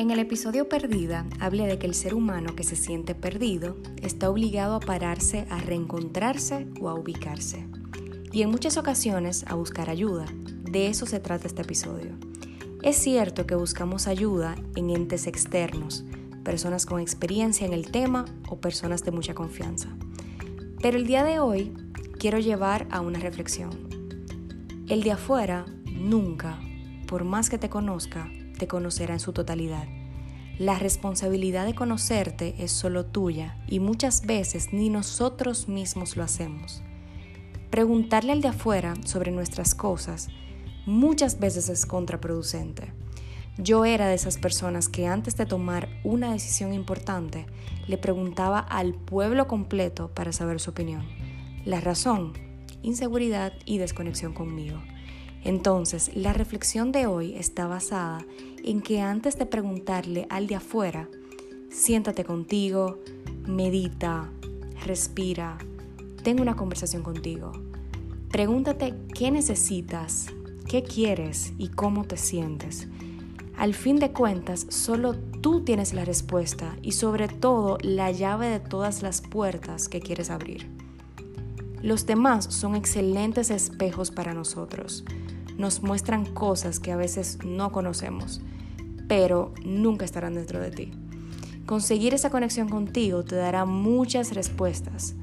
En el episodio Perdida hablé de que el ser humano que se siente perdido está obligado a pararse a reencontrarse o a ubicarse. Y en muchas ocasiones a buscar ayuda. De eso se trata este episodio. Es cierto que buscamos ayuda en entes externos, personas con experiencia en el tema o personas de mucha confianza. Pero el día de hoy quiero llevar a una reflexión. El de afuera nunca, por más que te conozca, te conocerá en su totalidad. La responsabilidad de conocerte es solo tuya y muchas veces ni nosotros mismos lo hacemos. Preguntarle al de afuera sobre nuestras cosas muchas veces es contraproducente. Yo era de esas personas que antes de tomar una decisión importante le preguntaba al pueblo completo para saber su opinión. La razón, inseguridad y desconexión conmigo. Entonces, la reflexión de hoy está basada en que antes de preguntarle al de afuera, siéntate contigo, medita, respira, ten una conversación contigo. Pregúntate qué necesitas, qué quieres y cómo te sientes. Al fin de cuentas, solo tú tienes la respuesta y sobre todo la llave de todas las puertas que quieres abrir. Los demás son excelentes espejos para nosotros nos muestran cosas que a veces no conocemos, pero nunca estarán dentro de ti. Conseguir esa conexión contigo te dará muchas respuestas.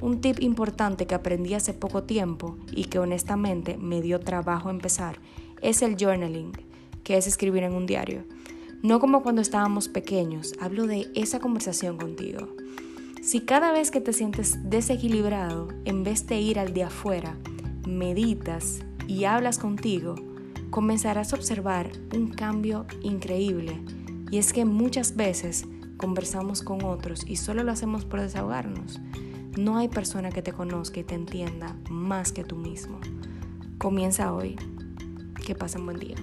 Un tip importante que aprendí hace poco tiempo y que honestamente me dio trabajo empezar es el journaling, que es escribir en un diario. No como cuando estábamos pequeños, hablo de esa conversación contigo. Si cada vez que te sientes desequilibrado, en vez de ir al de afuera, meditas y hablas contigo, comenzarás a observar un cambio increíble. Y es que muchas veces conversamos con otros y solo lo hacemos por desahogarnos. No hay persona que te conozca y te entienda más que tú mismo. Comienza hoy. Que pasen buen día.